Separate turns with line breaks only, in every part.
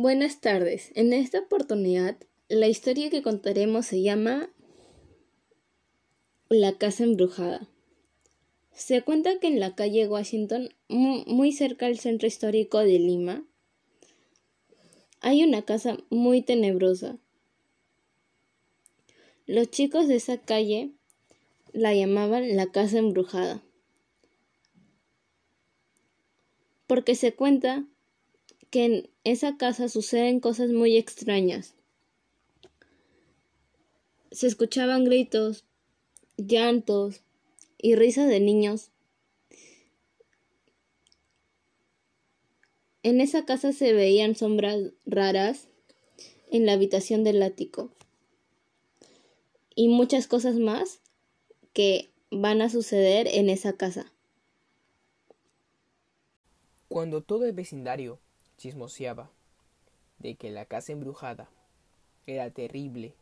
Buenas tardes. En esta oportunidad, la historia que contaremos se llama La casa embrujada. Se cuenta que en la calle Washington, muy cerca del centro histórico de Lima, hay una casa muy tenebrosa. Los chicos de esa calle la llamaban la casa embrujada. Porque se cuenta que en esa casa suceden cosas muy extrañas. Se escuchaban gritos, llantos y risas de niños. En esa casa se veían sombras raras en la habitación del ático y muchas cosas más que van a suceder en esa casa.
Cuando todo el vecindario chismoseaba de que la casa embrujada era terrible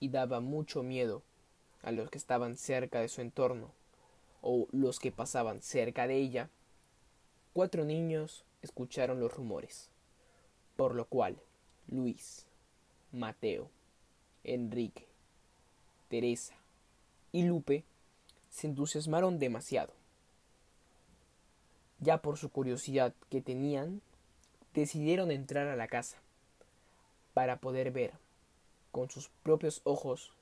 y daba mucho miedo a los que estaban cerca de su entorno o los que pasaban cerca de ella, cuatro niños escucharon los rumores, por lo cual Luis, Mateo, Enrique, Teresa y Lupe se entusiasmaron demasiado. Ya por su curiosidad que tenían, decidieron entrar a la casa para poder ver con sus propios ojos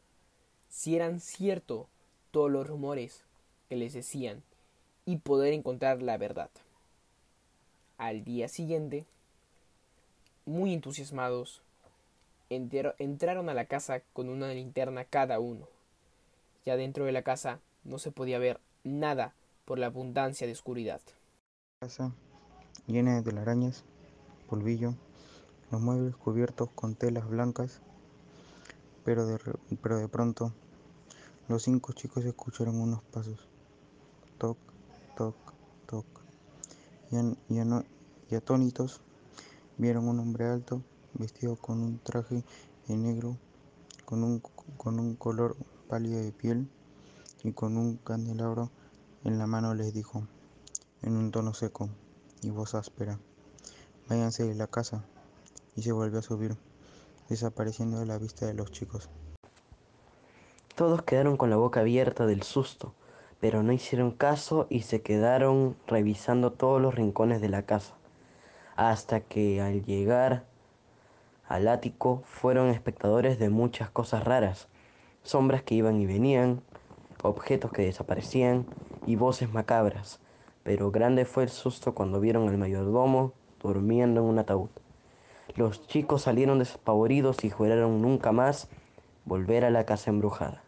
si eran cierto todos los rumores que les decían y poder encontrar la verdad. Al día siguiente, muy entusiasmados, entraron a la casa con una linterna cada uno. Ya dentro de la casa no se podía ver nada por la abundancia de oscuridad.
Casa llena de telarañas, polvillo, los muebles cubiertos con telas blancas, pero de, pero de pronto los cinco chicos escucharon unos pasos. Toc, toc, toc. Y, atónitos vieron un hombre alto, vestido con un traje negro, con un, con un color pálido de piel y con un candelabro en la mano les dijo, en un tono seco y voz áspera, váyanse de la casa, y se volvió a subir, desapareciendo de la vista de los chicos.
Todos quedaron con la boca abierta del susto, pero no hicieron caso y se quedaron revisando todos los rincones de la casa, hasta que al llegar al ático fueron espectadores de muchas cosas raras, sombras que iban y venían, objetos que desaparecían y voces macabras, pero grande fue el susto cuando vieron al mayordomo durmiendo en un ataúd. Los chicos salieron despavoridos y juraron nunca más volver a la casa embrujada.